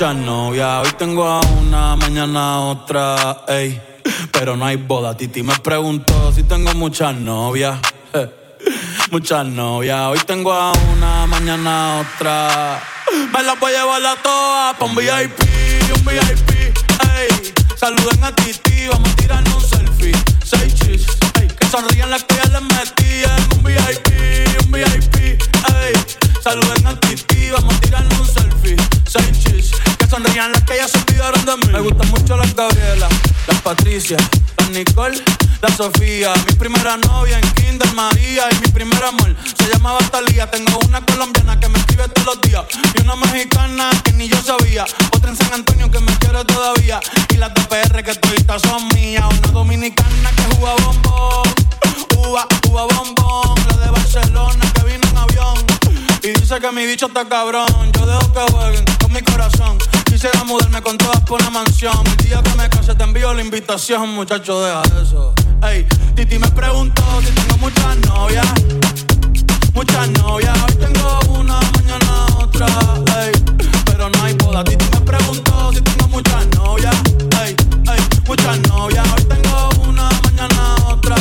Muchas novias. Hoy tengo a una, mañana otra, ey. Pero no hay boda. Titi me preguntó si tengo muchas novias. Muchas novias. Hoy tengo a una, mañana otra. Me las voy a llevar a todas pa' un VIP, un VIP, ey. Saluden a Titi, vamos a tirarnos un selfie. Seis chis, ey. Que sonrían las que la Sofía. Mi primera novia en Kinder María y mi primer amor se llamaba Talía. Tengo una colombiana que me escribe todos los días y una mexicana que ni yo sabía. Otra en San Antonio que me quiere todavía y las de PR que toditas son mías. Una dominicana que juega bombón, uva, uva bombón. La de Barcelona que vino en avión y dice que mi bicho está cabrón. Yo dejo que jueguen con mi corazón. Mudarme con todas por una mansión. El día que me case te envío la invitación, muchacho, deja eso. Ey, Titi me preguntó si tengo muchas novias. Muchas novias, hoy tengo una, mañana otra. Ey, pero no hay boda. Titi me preguntó si tengo muchas novias. Ey, ey, muchas novias, hoy tengo una, mañana otra.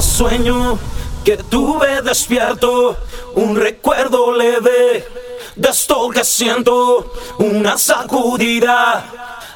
Sueño que tuve despierto, un recuerdo leve de esto que siento, una sacudida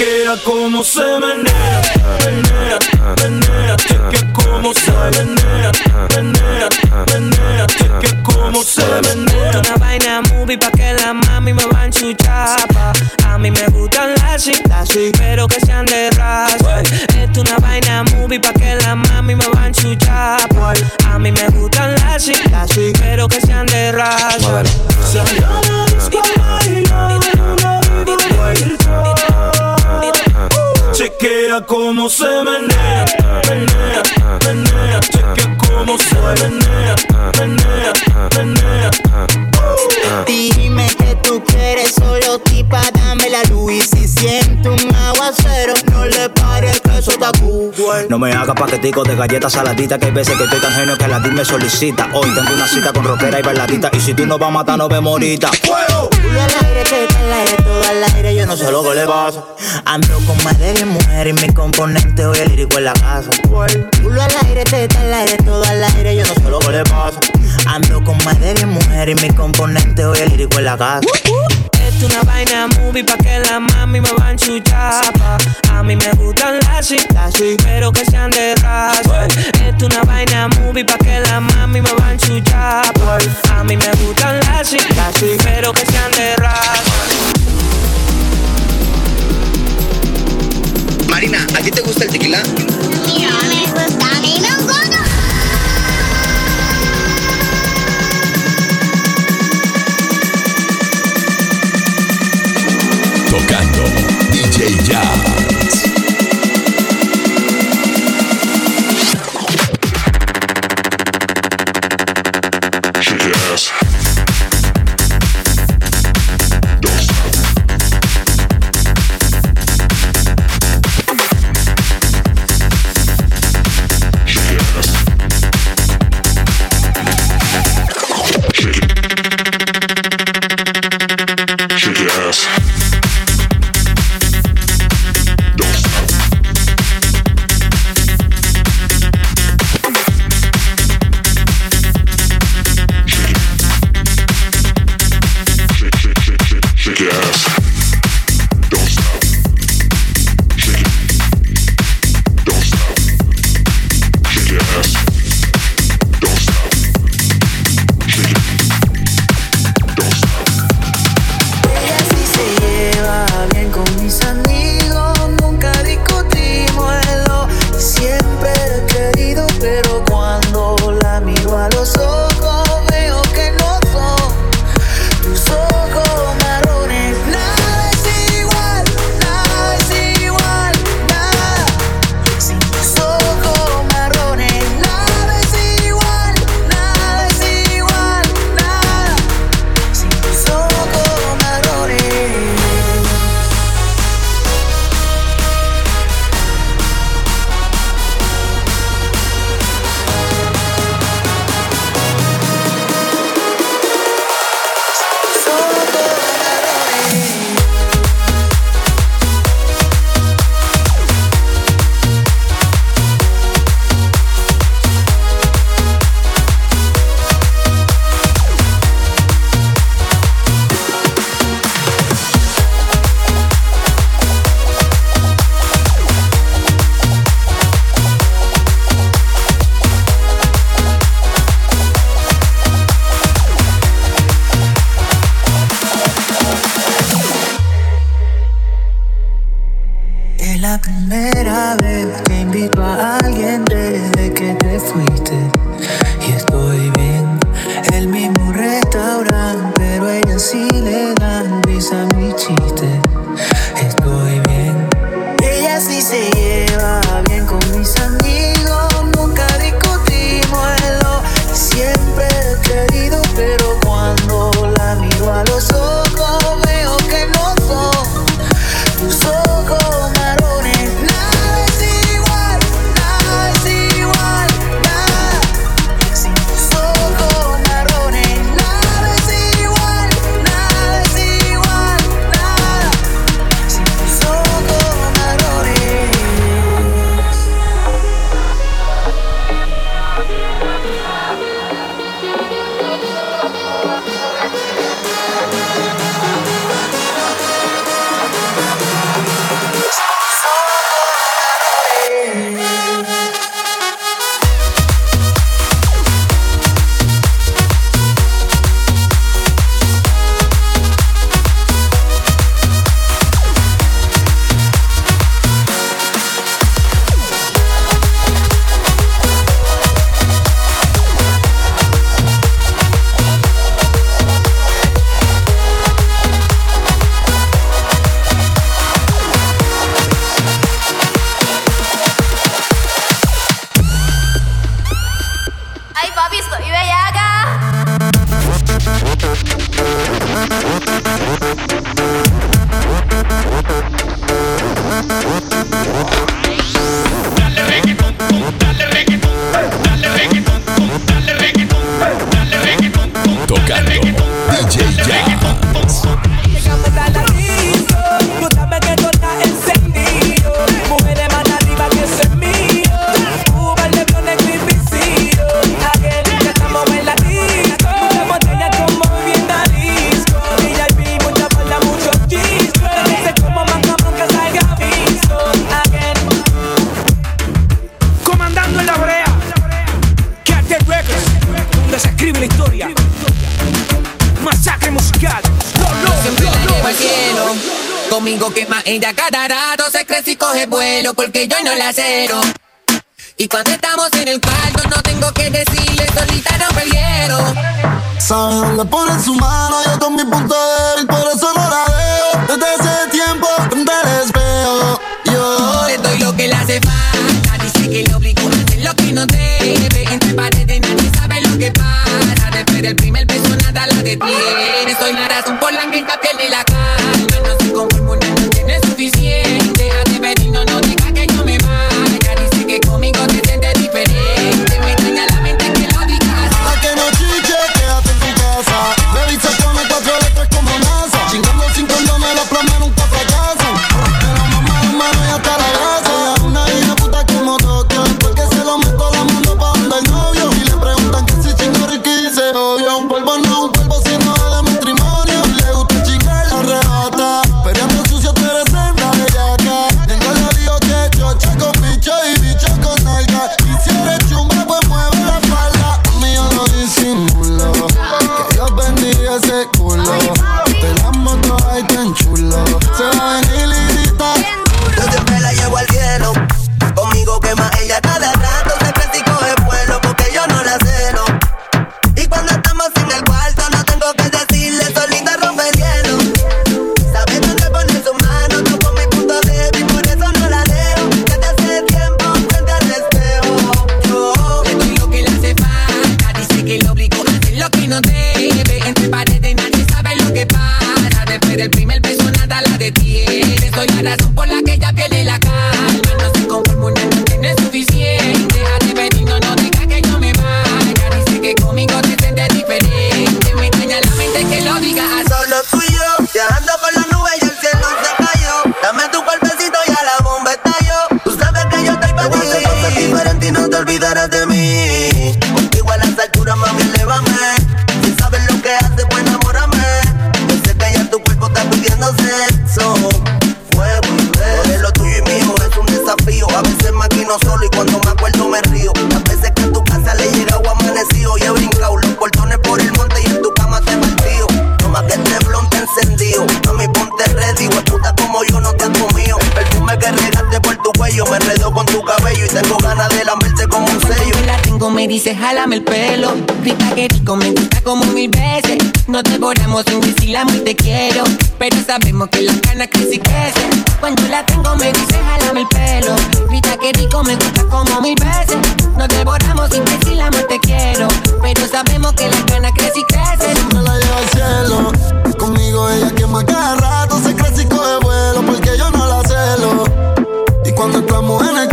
Chequea cómo se menea, menea, menea. Chequea cómo se menea, menea, menea. Chequea cómo se menea. Una vaina movie pa' que la mami me va a enchuchar pa. A mí me gustan las chicas, pero que sean de raza Esto una vaina movie pa' que la mami me va a enchuchar pa. A mí me gustan las chicas, pero que sean de raza Salió la disco una. Chequea cómo se menea, menea, menea. Chequea cómo se menea, menea, menea. Dime que tú quieres solo tipa, dame la luz y si siento un aguacero, no le pares que eso está cool. No me haga paquetico de galletas saladitas Que hay veces que estoy tan genio que la me solicita Hoy tengo una cita con rockera y bailadita Y si tú no vas a matar, no vemos ahorita ¡Fuego! Culo al aire, teta al aire, todo al aire, yo no sé lo que le pasa. Ando con más de 10 mujeres y mi componente hoy el lírico en la casa. Culo al aire, teta al aire, todo al aire, yo no sé lo que le pasa. Ando con más de 10 mujeres y mi componente hoy el lírico en la casa. Esto una vaina movie pa' que la mami me va a enchuchar pa. A mí me gustan las chicas, pero que sean de raza Esto una vaina movie pa' que la mami me va a enchuchar pa. A mí me gustan las chicas, pero que sean de raza Marina, ¿a ti te gusta el tequila? No me gusta a mí, no gono. Tocando DJ Jazz. Cuando estamos en el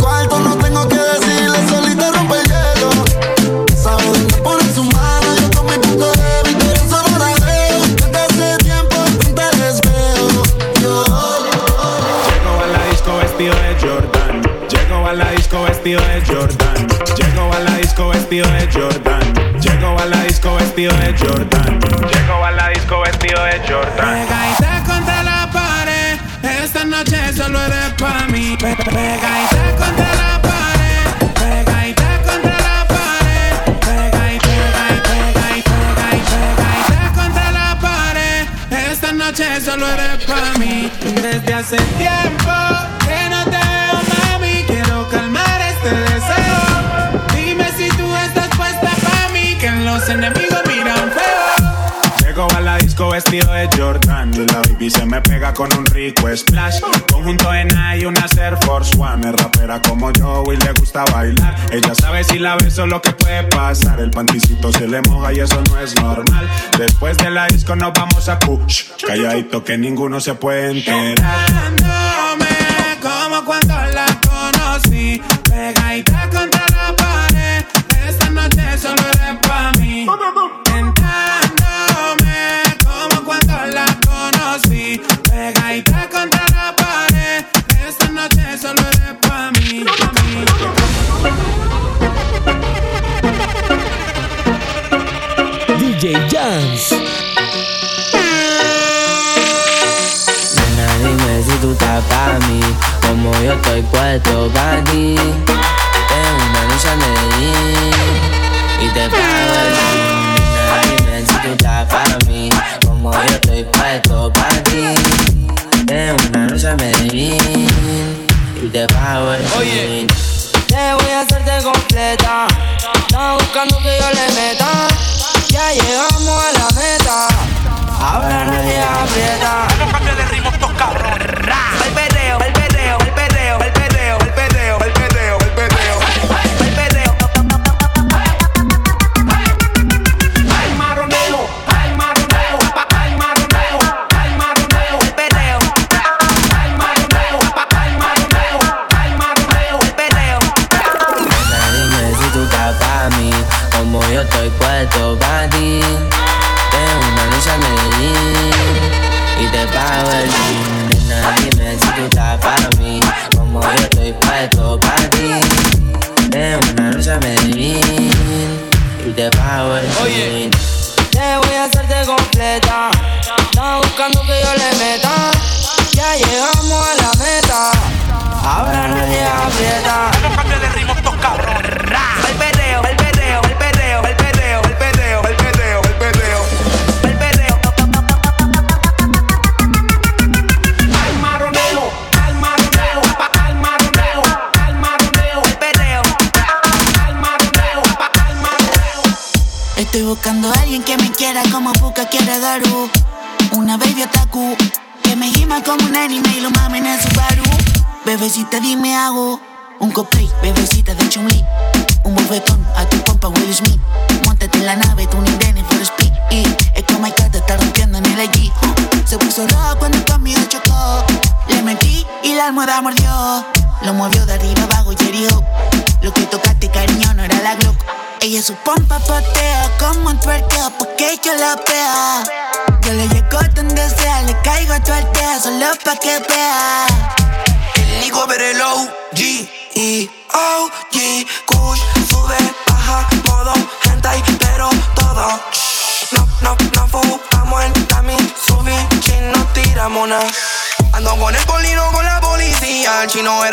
solo eres para mí. Desde hace tiempo. El vestido de Jordan y la baby se me pega con un rico splash. Conjunto en y una Air Force One. Es rapera como yo y le gusta bailar. Ella sabe si la beso lo que puede pasar. El panticito se le moja y eso no es normal. Después de la disco nos vamos a push. Calladito que ninguno se puede enterar. Yeah. up.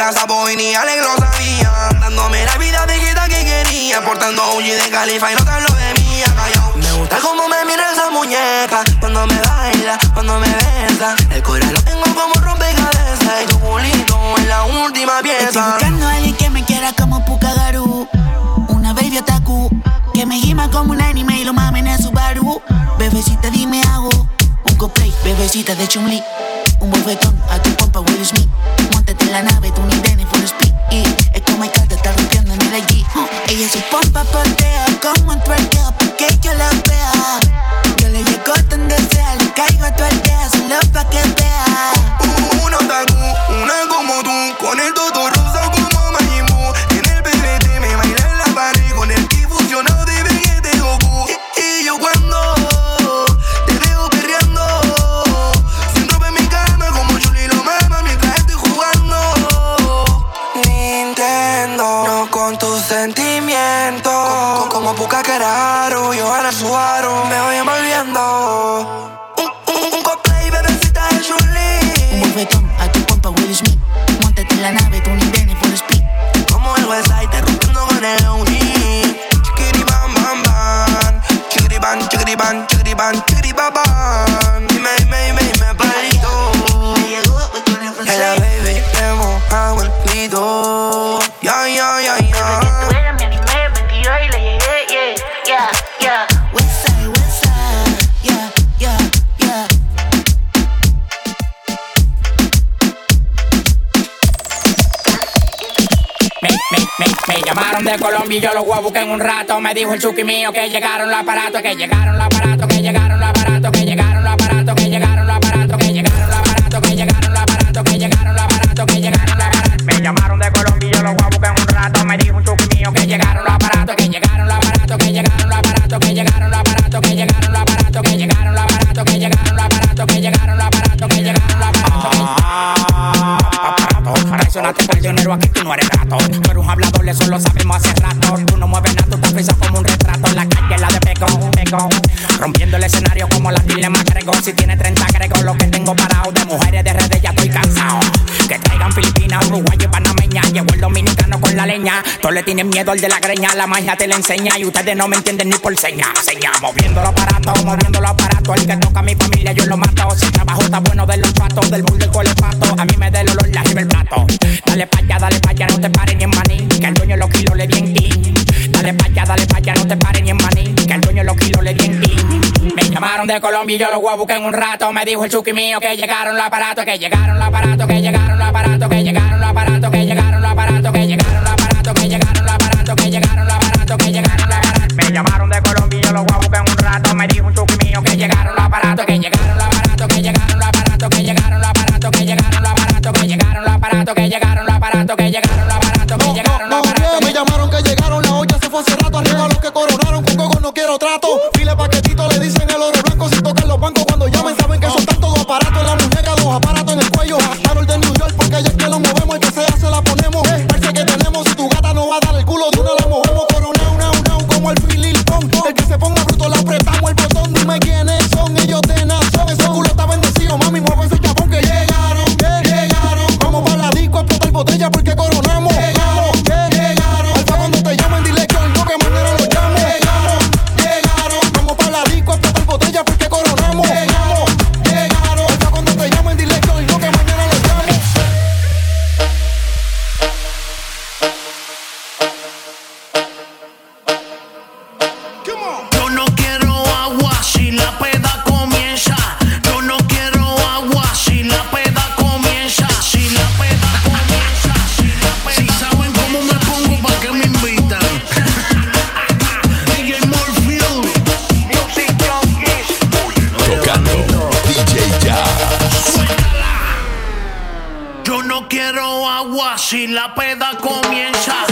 Era sapo y ni Alex lo. Dándome la vida viejita que quería. Portando a Uji de Califa y no te hablo de mí, callao. Me gusta cómo me mira esa muñeca. Cuando me baila, cuando me besa. El corazón lo tengo como rompecabezas. Y tu culito es la última pieza. Estoy buscando a alguien que me quiera como Pukagaru. Una baby otaku. Que me gima como un anime y lo mamen en su baru. Bebecita, dime hago. Un cosplay, bebecita de chumli. Un bofetón a tu pompa Will Smith ella es un pop, pop, yo los voy a buscar en un rato. Me dijo el chuki mío que llegaron los aparatos, que llegaron los aparatos, que llegaron los aparatos, que llegaron los aparatos, que llegaron los aparatos, que llegaron los aparatos, que llegaron los aparatos, que llegaron los aparatos, que llegaron los aparatos. Me llamaron de Colombia yo los voy a buscar en un rato. Me dijo un chuki mío que llegaron los aparatos, aparatos. Traicionaste traicionero, aquí tú no eres gato. Tú eres un hablador, eso lo sabemos hace rato. Tú no mueves nada, tú te frisas como un retrato. La calle, la de pego, pego. Rompiendo el escenario como la dilema agrego. Si tiene 30 agrego lo que tengo parado. De mujeres de redes ya estoy cansado. Que traigan Filipinas, Uruguay y Panameña. Llegó el dominicano con la leña. Todos le tienen miedo al de la greña. La magia te la enseña y ustedes no me entienden ni por seña. Seña, moviendo los aparatos, moviendo los aparatos. El que toca a mi familia, yo lo mato. Si trabajo está bueno de los patos, del bull del colepato. A mí me da el olor, la el plato. Dale pa' allá, dale pa' allá, no te pares ni en maní. Que el dueño los kilos le di en ti. Dale pa' allá, dale pa' allá, no te pares ni en maní. Que el dueño los kilos le di en. Me llamaron de Colombia y yo los voy a en un rato. Me dijo el chuki mío que llegaron los aparatos, que llegaron los aparatos, que llegaron los aparatos, que llegaron los aparatos, que llegaron los aparatos, que llegaron los aparatos, que llegaron los aparatos, que llegaron los aparatos, que llegaron los aparatos. Me llamaron de Colombia y yo los voy a en un rato. Me dijo un chuki mío que llegaron los aparatos, que llegaron aparatos, que llegaron los aparatos, que llegaron los aparatos, que llegaron los aparatos. Me llamaron que llegaron, la olla se fue hace rato. Arriba los que coronaron, con coco no quiero trato. No quiero agua si la peda comienza.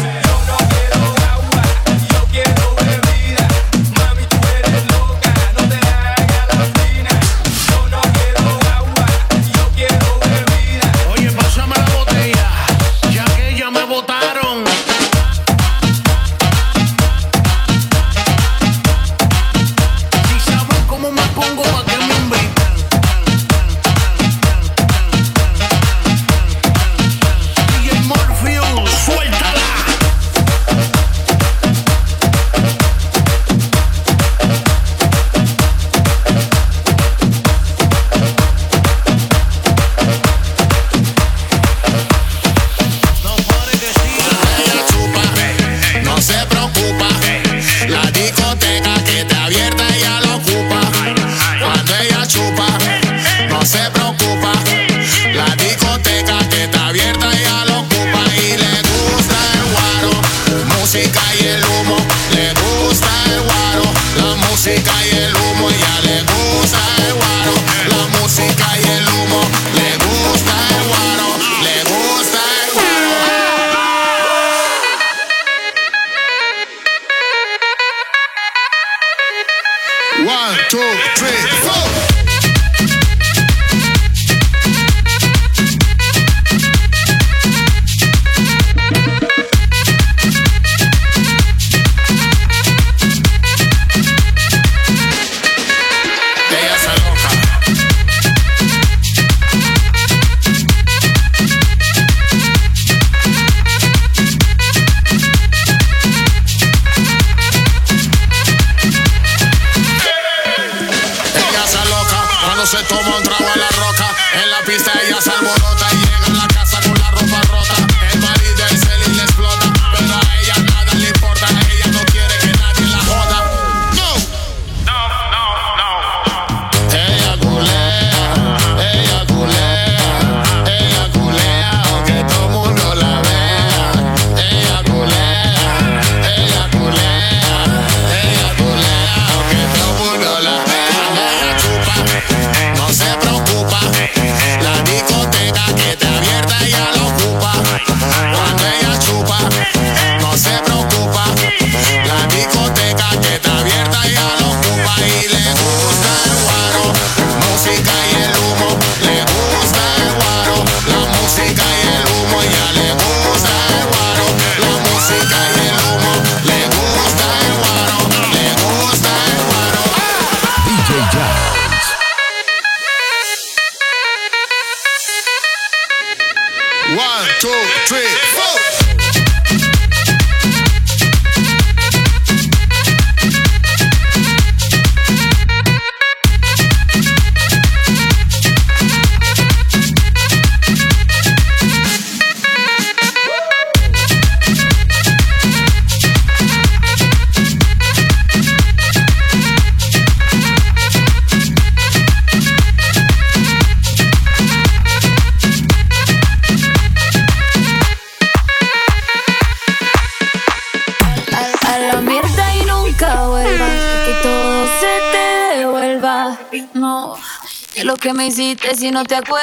no te.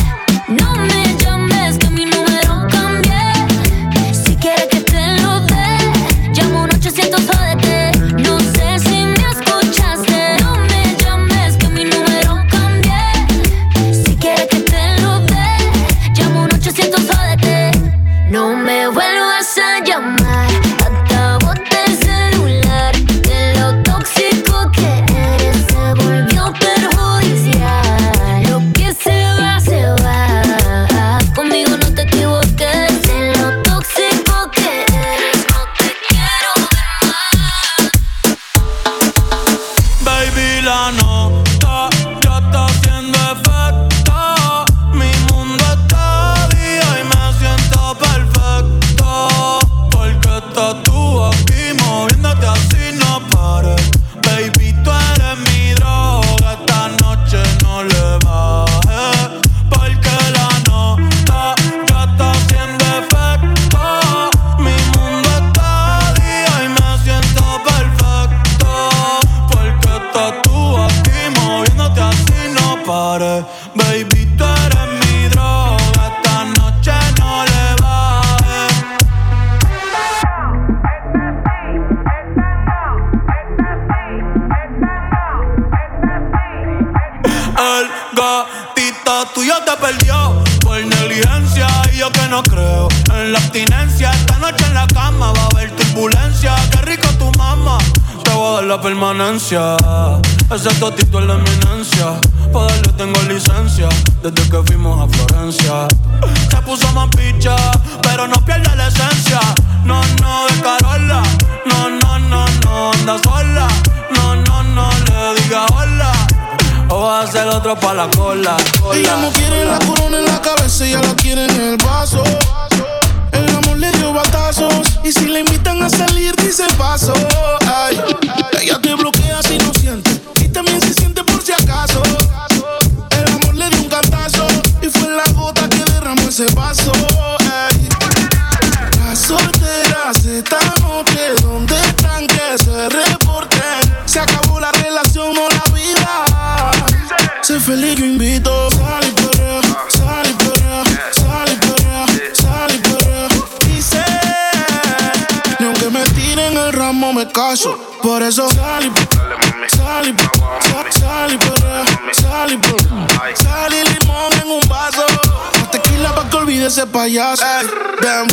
payaso. Eh. Ey,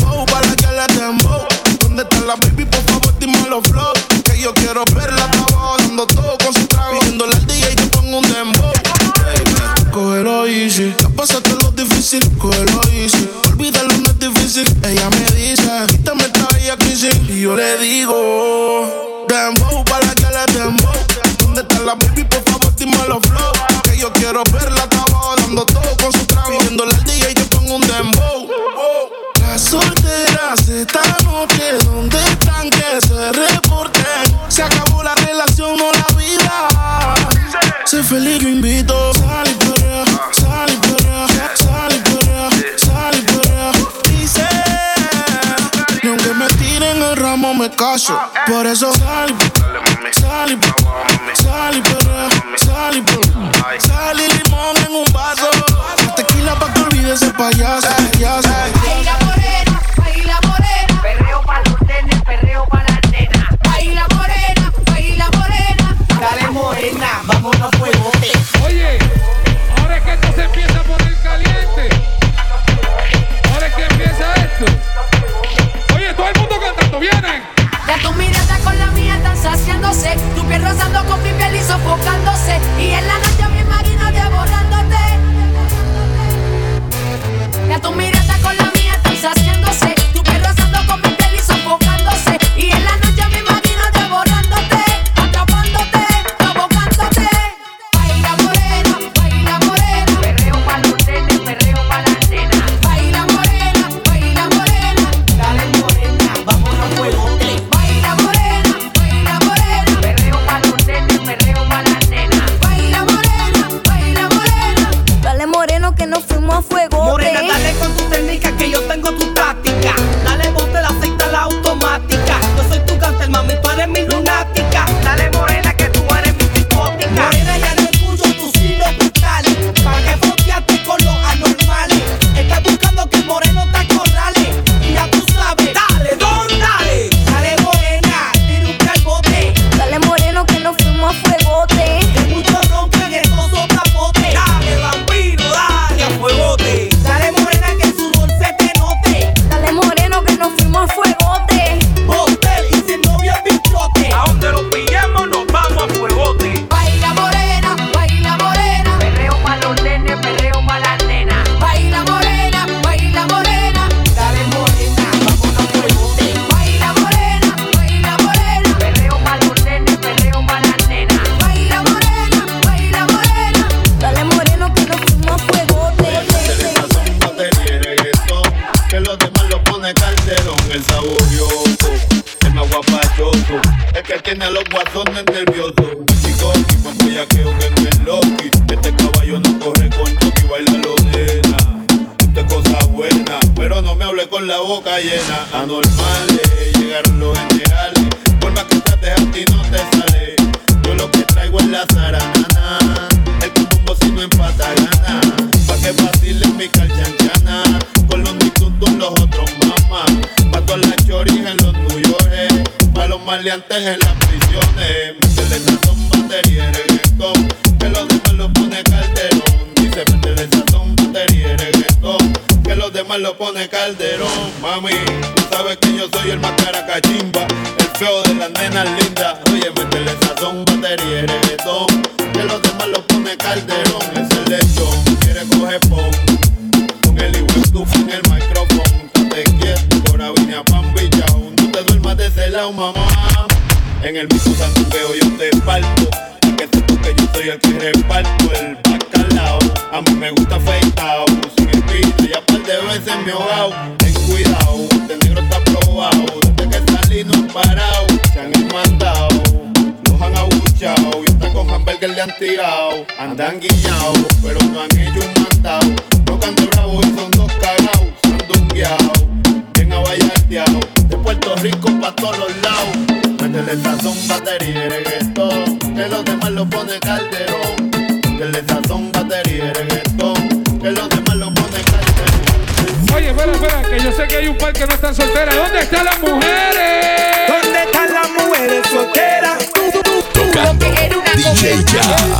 Por eso lo pone Calderón, mami. Tú sabes que yo soy el más cara cachimba, el feo de las nenas lindas. Oye, métele sazón, batería y reggaetón. Que los demás lo pone Calderón, es el lechón. Quiere coger pon, con el igual en el micrófono. Te quieto, ahora vine a pan pillao. No te duermas de ese lado, mamá. En el mismo santuqueo yo te parto. Que sepas que yo soy el que reparto el bacalao. A mí me gusta afeitado de veces me he. Ten cuidado, este negro está probado. Desde que salí no han parado, se han mandado. Los han abuchado y hasta con hamburger le han tirado. Andan guiñados, pero no han hecho un mandado. Tocan de bravo y son dos cagados, se han dungueado. Bien abayateado, de Puerto Rico pa' todos los lados. Métele sazón, batería y reggaetón. Que los demás lo pone calderón. Métele sazón, batería y reggaetón. espera, espera, que yo sé que hay un par que no están solteras. ¿Dónde están las mujeres? ¿Dónde están las mujeres solteras? Tú, tú, tú, tú, DJ ya.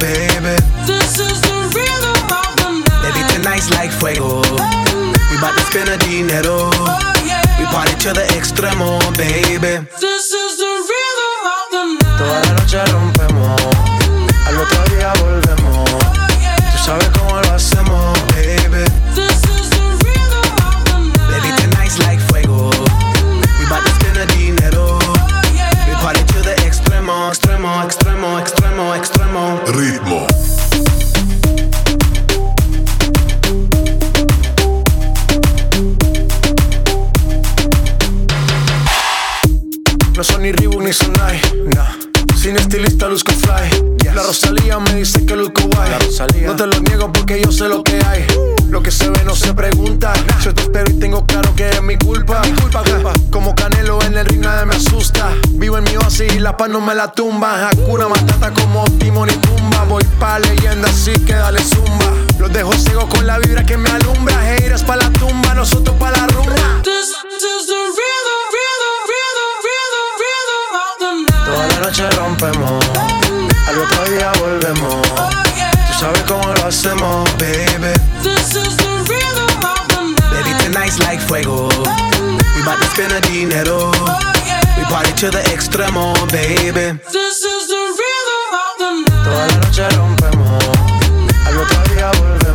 baby. This is the rhythm of the night. Baby, tonight's like fuego. We bout to spend a dinero. Oh, yeah. We party to the extremo, baby. This is capa no me la tumba. Hakuna Matata como Timon y Tumba. Voy pa' leyenda, así que dale zumba. Los dejo ciegos con la vibra que me alumbra. Heiras pa' la tumba, nosotros pa' la rumba. This, is the rhythm, rhythm, rhythm, rhythm, rhythm. Toda la noche rompemos. Al otro día volvemos. Tú sabes cómo lo hacemos, baby. This is the rhythm of the night. Baby, tonight's like fuego. We bout to spend the dinero. We party to the extremo, baby. This is the rhythm of the night. Toda la noche rompemos, al otro día volvemos.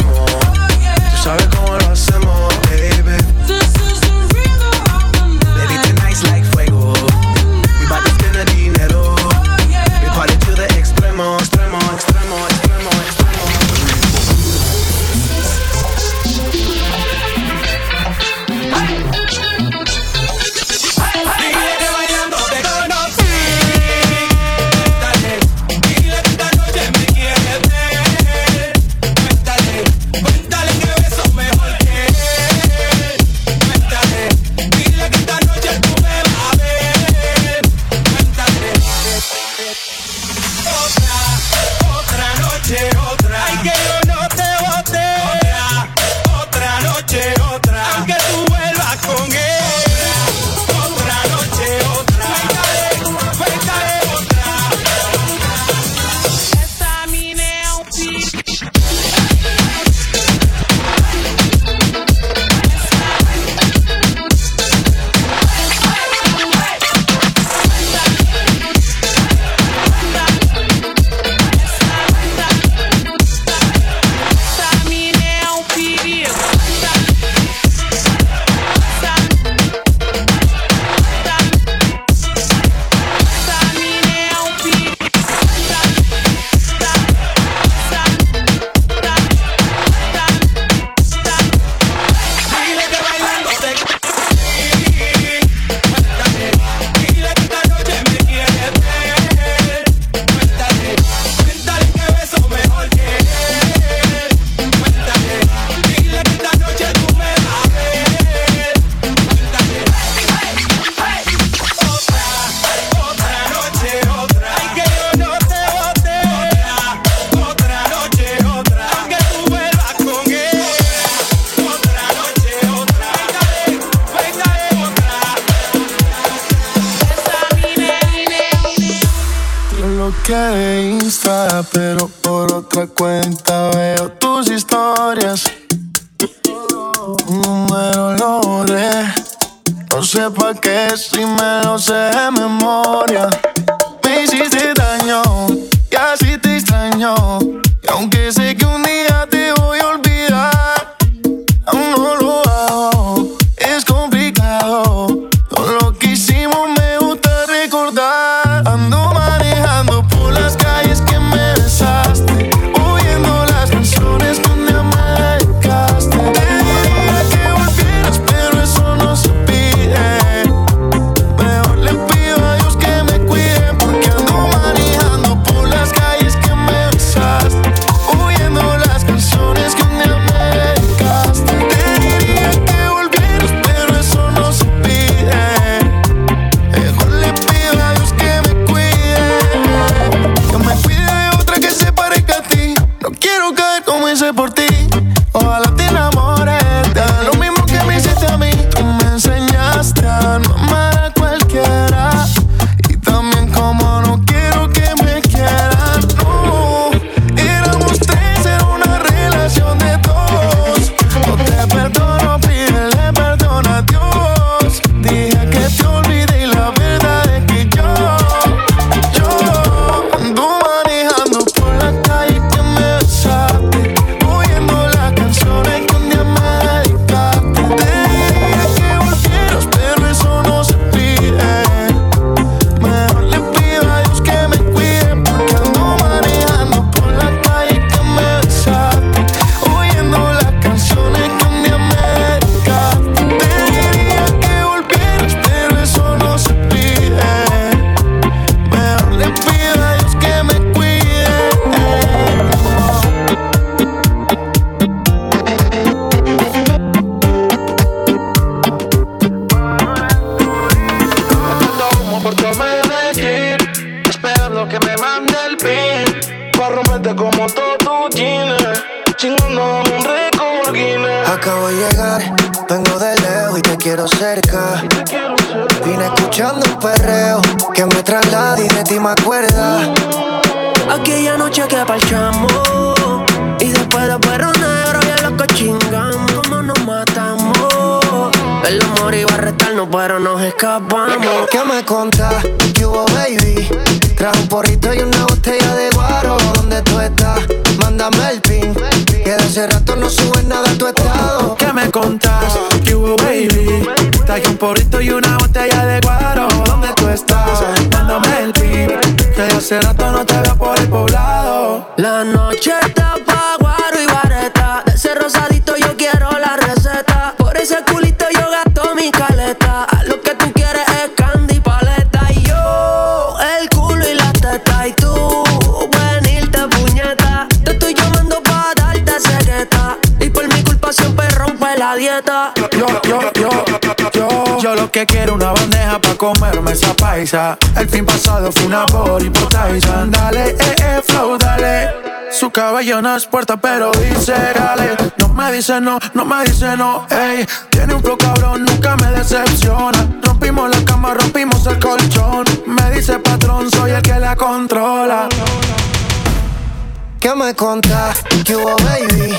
Hace rato no te veo por el poblado. Comerme esa paisa. El fin pasado fue una body por. Dale, eh, eh, flow, dale. Su cabello no es puerta, pero dice dale. No me dice no, no me dice no, ey. Tiene un flow cabrón, nunca me decepciona. Rompimos la cama, rompimos el colchón. Me dice patrón, soy el que la controla. ¿Qué me contás? ¿Qué hubo, baby?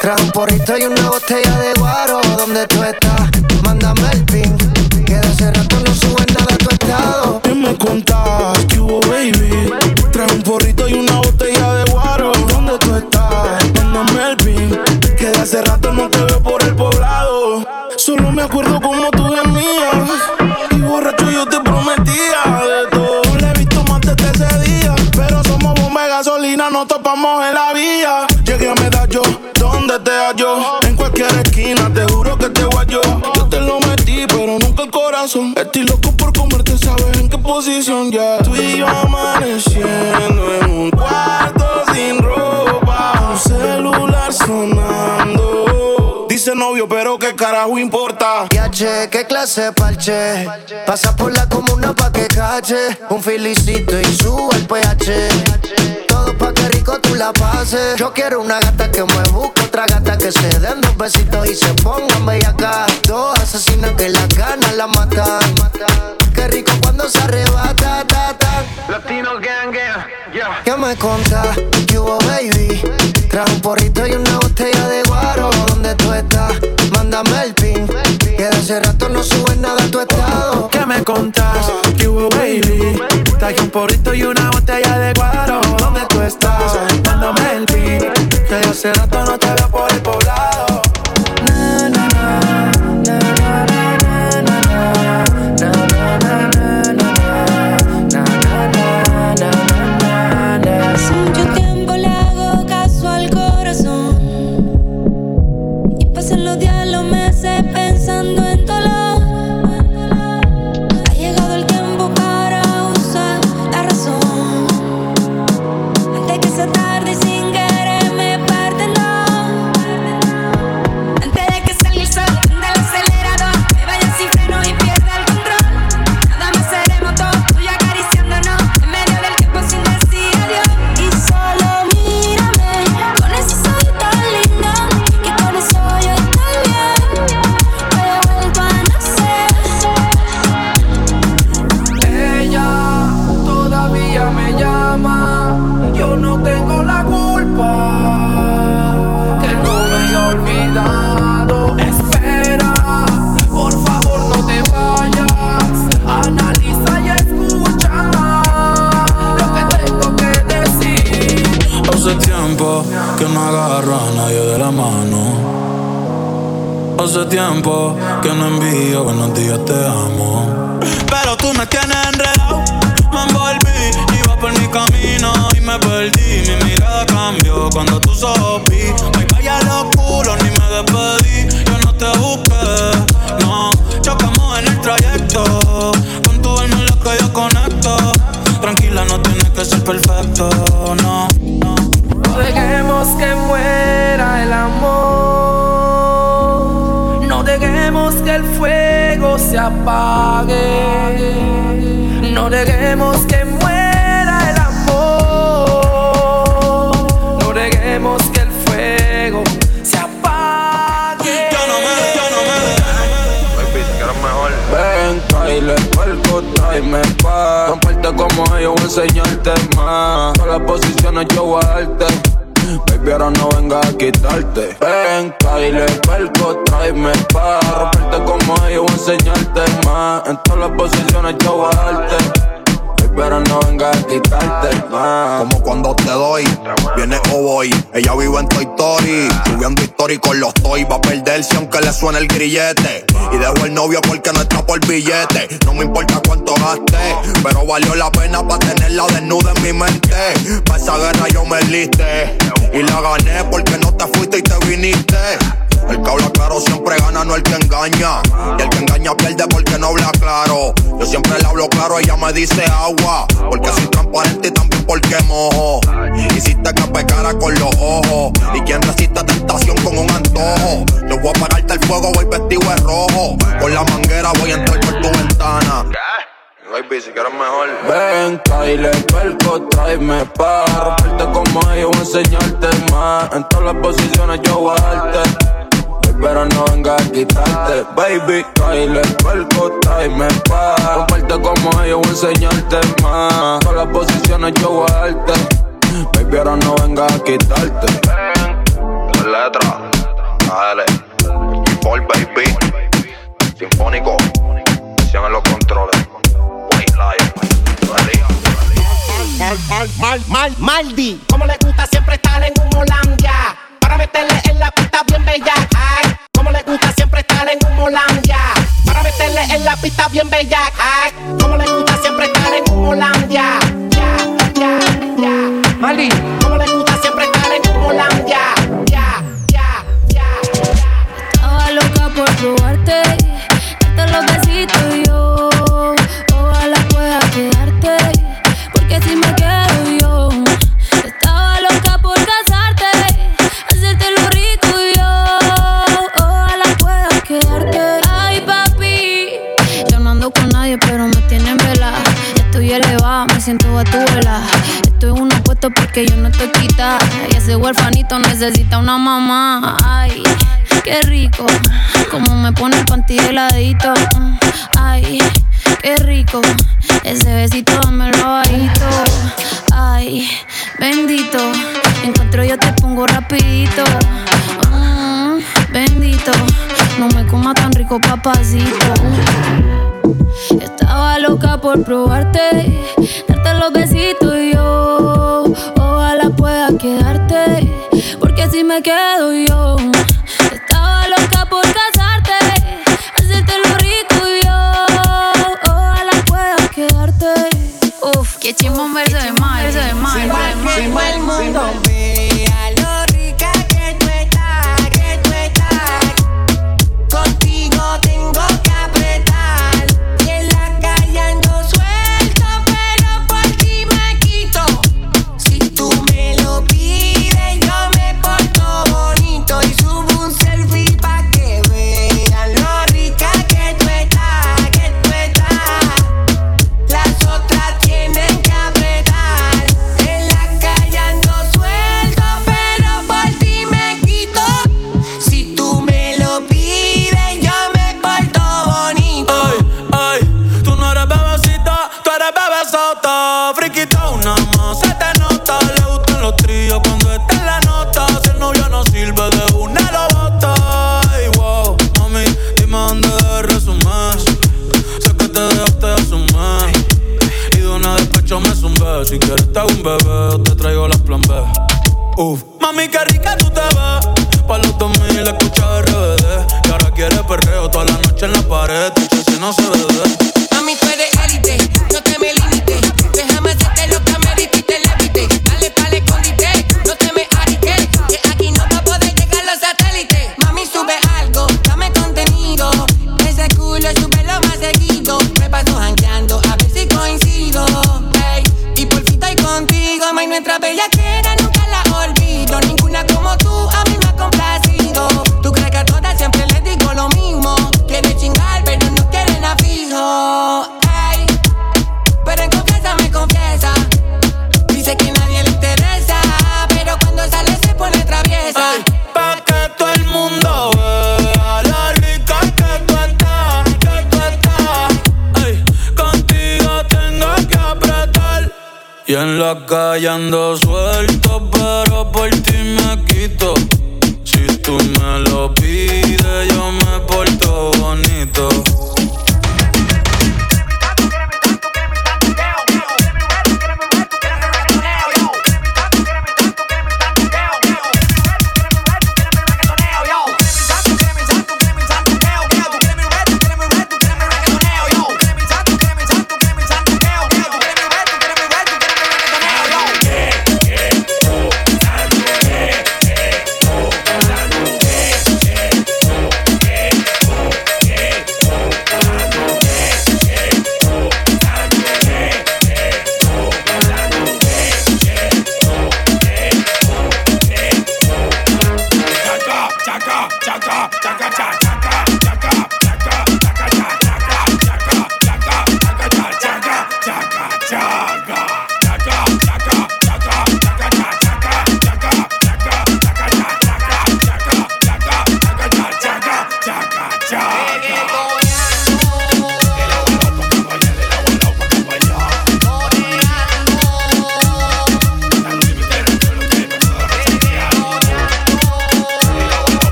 Trajo un porrito y una botella de guaro. ¿Dónde tú estás? Mándame el pin. Que hace rato no sube nada tu estado. ¿Qué me contás? ¿Qué hubo, baby? Trae un porrito y una botella de guaro. ¿Dónde tú estás? Mándame el pin. Que de hace rato no te veo por el poblado. Solo me acuerdo como tú gemías. Y borracho yo te prometía de todo. No le he visto más desde ese día. Pero somos bomba de gasolina, nos topamos en la vía. Llegué a medallo, ¿dónde te hallo? En cualquier esquina, te juro que te guayo. Yo te lo metí, pero el Estoy loco por comerte, ¿sabes en qué posición ya? Tú y yo amaneciendo en un cuarto sin ropa. Un celular sonando. Dice novio, pero qué carajo importa. Yache, qué clase parche. Pasa por la comuna pa' que cache. Un filicito y sube el pH. Todo pa' que rico tú la pases. Yo quiero una gata que me busque, otra gata que se den dos besitos y se pongan acá. Dos asesinas que las ganas la matan. Qué rico cuando se arrebata, ta, ta. Latino gang, gang, yeah. ¿Qué me? ¿Qué hubo, baby? Trajo un porrito y una botella de guaro. ¿Dónde tú estás? Mándame el pin. Que de hace rato no sube nada a tu estado. ¿Qué me contás? ¿Qué hubo, baby? Traje un porrito y una botella de guaro. ¿Dónde tú estás? Mándame el pin. Que de hace rato no te veo por el poblado. Na, na, na, Hace tiempo que no envío buenos días, te amo. Pero tú me tienes enredado, me envolví, iba por mi camino y me perdí. Mi mirada cambió cuando tú sopí. Me calla los culos, ni me despedí. Yo no te busqué, no. Chocamos en el trayecto. Con tu alma es lo que yo conecto. Tranquila, no tienes que ser perfecto, Que el fuego se apague. No neguemos que muera el amor. No neguemos que el fuego se apague. Yo no me, yo no me. Baby, quiero mejor. Ven, Kyle, puerco, tráeme pa. Comparte como yo voy a enseñarte más. Todas las posiciones yo voy a darte. Baby, ahora no venga a quitarte. Ven, Kyle, perco, tráeme pa' romperte como ellos, voy a enseñarte más. En todas las posiciones yo voy a darte pero no venga a quitarte más. Como cuando te doy, viene o voy. Ella vive en Toy Story, subiendo historia con los toy. Va a perderse aunque le suene el grillete. Y dejo el novio porque no está por billete. No me importa cuánto gaste, pero valió la pena para tenerla desnuda en mi mente. Pa' esa guerra yo me liste y la gané porque no te fuiste y te viniste. El que habla claro siempre gana, no el que engaña. Y el que engaña pierde porque no habla claro. Yo siempre le hablo claro, ella me dice agua. Porque soy transparente y también porque mojo. Hiciste que pecara con los ojos. Y quien resiste tentación con un antojo. Yo voy a apagarte el fuego, voy vestido de rojo. Con la manguera voy a entrar por tu ventana. Baby, si quieres mejor. Ven, Kyle, perco, tráeme pa' romperte como ellos, voy a enseñarte más. En todas las posiciones yo voy a darte pero no venga a quitarte. Baby, Kyle, perco, tráeme pa' romperte como ellos, voy a enseñarte más. Todas las posiciones yo voy a darte. Baby, ahora no venga a quitarte. Ven, letra, dale. Paul, baby. Sinfónico, en los controles. White Lion, Mal, mal, mal, mal, Maldi. Como le gusta siempre estar en un Holandia. Para meterle en la pista bien bella. Ay, gusta siempre estar en un Holandia. Para meterle en la pista bien bella. Ay, como le gusta siempre estar en un Holandia. Ya, ya, ya. Maldi. Como le gusta quedo despecho me zumbé. Si quieres te un bebé, te traigo las plan B. Uf, mami, qué rica tú te ves. Pa' los 2000 escucha RBD. Y ahora quiere perreo toda la noche en la pared. Tu si no se ve. Mami, tú eres élite, no te me limites. Y en la calle ando suelto, pero por ti me quito.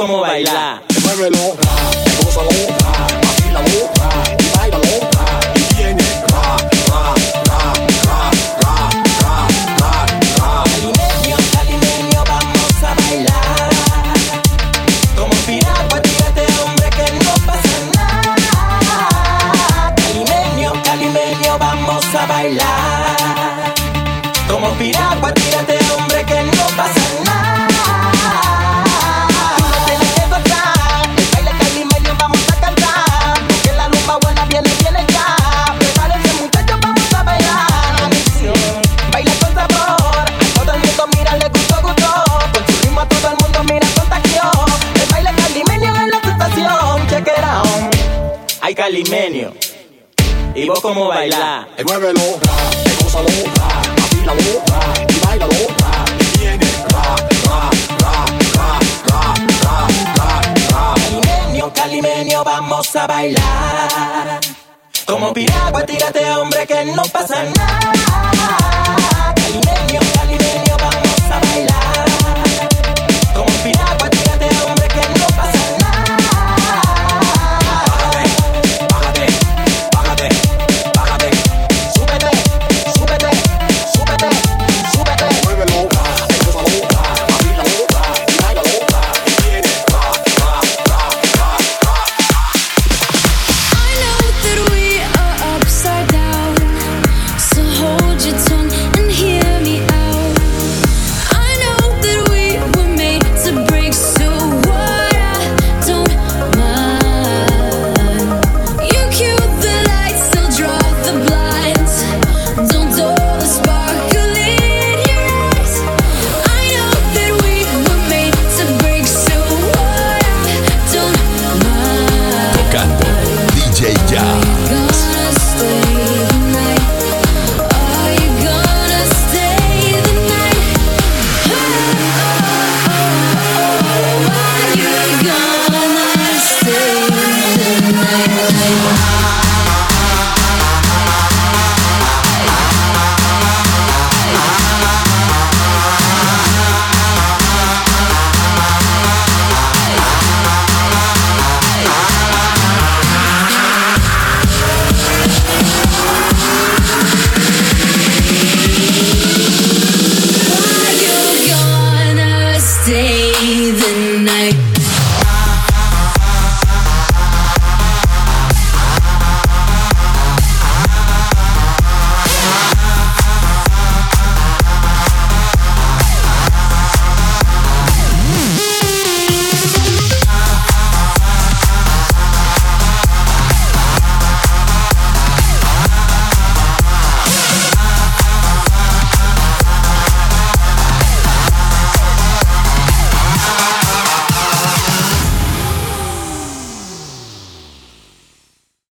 cómo bailar.